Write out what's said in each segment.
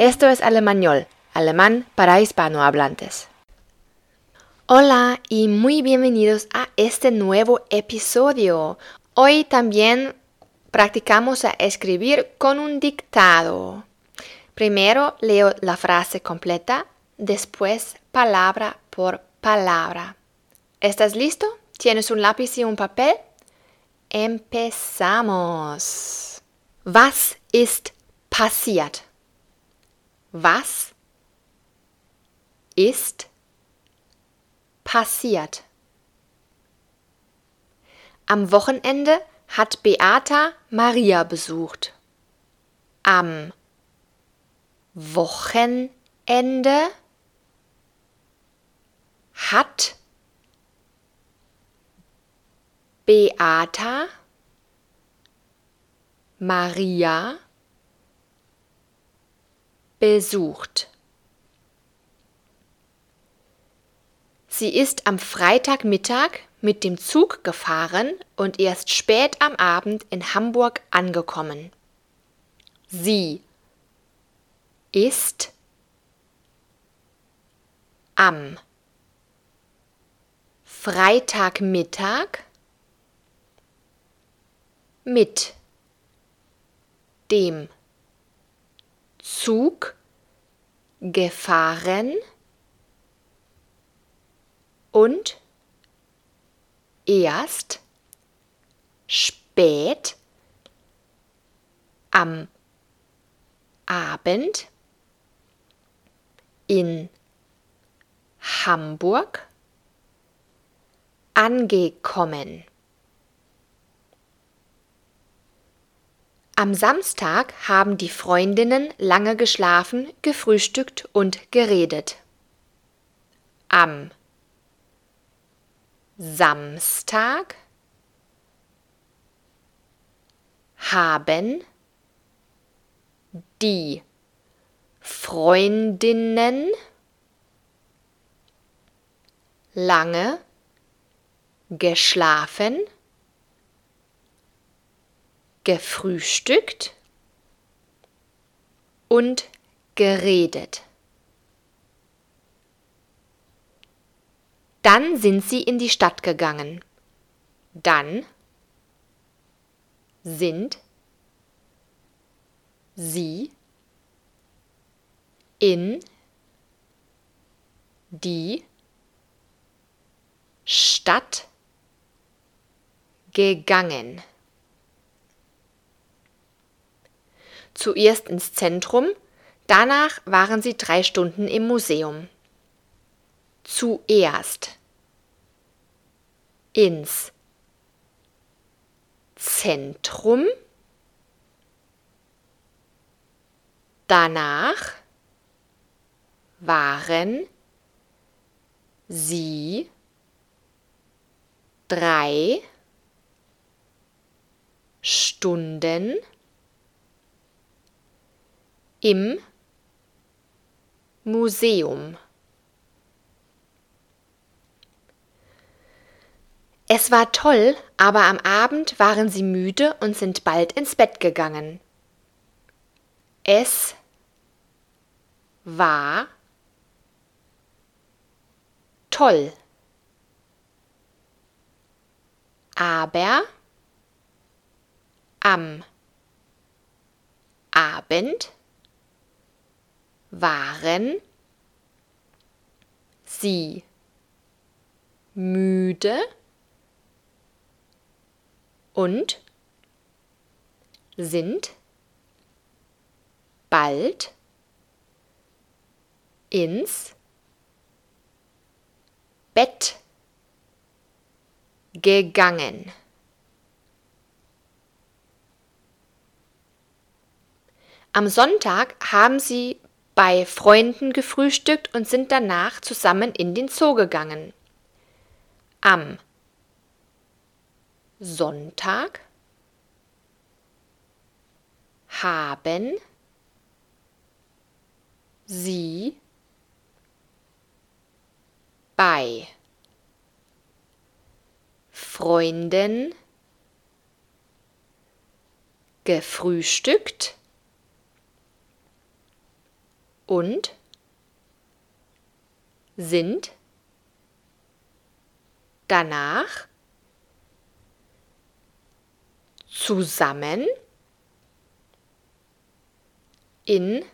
Esto es Alemañol, alemán para hispanohablantes. Hola y muy bienvenidos a este nuevo episodio. Hoy también practicamos a escribir con un dictado. Primero leo la frase completa, después palabra por palabra. ¿Estás listo? ¿Tienes un lápiz y un papel? Empezamos. Was ist passiert? Was ist passiert? Am Wochenende hat Beata Maria besucht. Am Wochenende hat Beata Maria besucht. Sie ist am Freitagmittag mit dem Zug gefahren und erst spät am Abend in Hamburg angekommen. Sie ist am Freitagmittag mit dem Zug gefahren und erst spät am Abend in Hamburg angekommen. Am Samstag haben die Freundinnen lange geschlafen, gefrühstückt und geredet. Am Samstag haben die Freundinnen lange geschlafen, gefrühstückt und geredet. Dann sind sie in die Stadt gegangen. Dann sind sie in die Stadt gegangen. Zuerst ins Zentrum, danach waren sie drei Stunden im Museum. Zuerst ins Zentrum, danach waren sie drei Stunden im Museum. Es war toll, aber am Abend waren sie müde und sind bald ins Bett gegangen. Es war toll. Aber am Abend waren sie müde und sind bald ins Bett gegangen. Am Sonntag haben sie bei Freunden gefrühstückt und sind danach zusammen in den Zoo gegangen. Am Sonntag haben sie bei Freunden gefrühstückt und sind danach zusammen in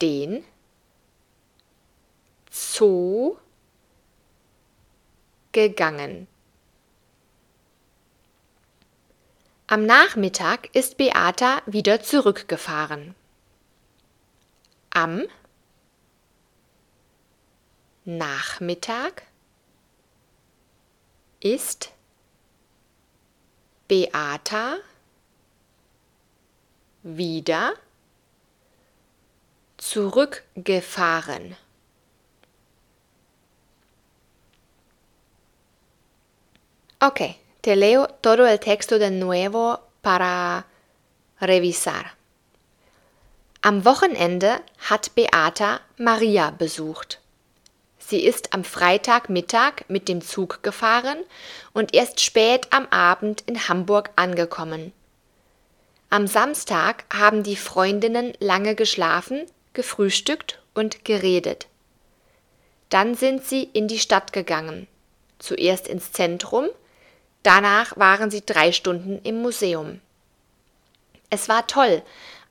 den Zoo gegangen. Am Nachmittag ist Beata wieder zurückgefahren. Am Nachmittag ist Beata wieder zurückgefahren. Ok, te leo todo el texto de nuevo para revisar. Am Wochenende hat Beata Maria besucht. Sie ist am Freitagmittag mit dem Zug gefahren und erst spät am Abend in Hamburg angekommen. Am Samstag haben die Freundinnen lange geschlafen, gefrühstückt und geredet. Dann sind sie in die Stadt gegangen. Zuerst ins Zentrum, Danach waren sie drei Stunden im Museum. Es war toll,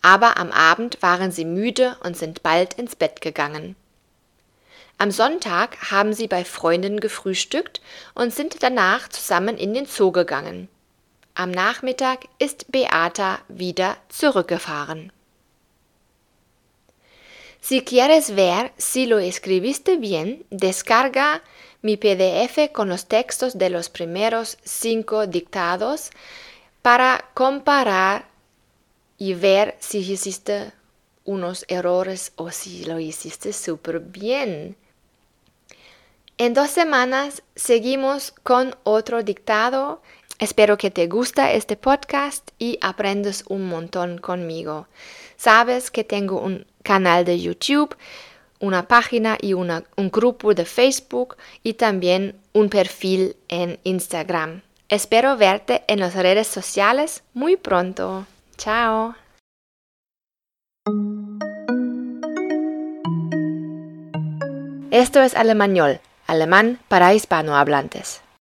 aber am Abend waren sie müde und sind bald ins Bett gegangen. Am Sonntag haben sie bei Freunden gefrühstückt und sind danach zusammen in den Zoo gegangen. Am Nachmittag ist Beata wieder zurückgefahren. Si quieres ver si lo escribiste bien, descarga mi PDF con los textos de los primeros cinco dictados para comparar y ver si hiciste unos errores o si lo hiciste súper bien. En dos semanas seguimos con otro dictado. Espero que te guste este podcast y aprendas un montón conmigo. Sabes que tengo un canal de YouTube una página y una, un grupo de Facebook y también un perfil en Instagram. Espero verte en las redes sociales muy pronto. Chao. Esto es Alemañol, alemán para hispanohablantes.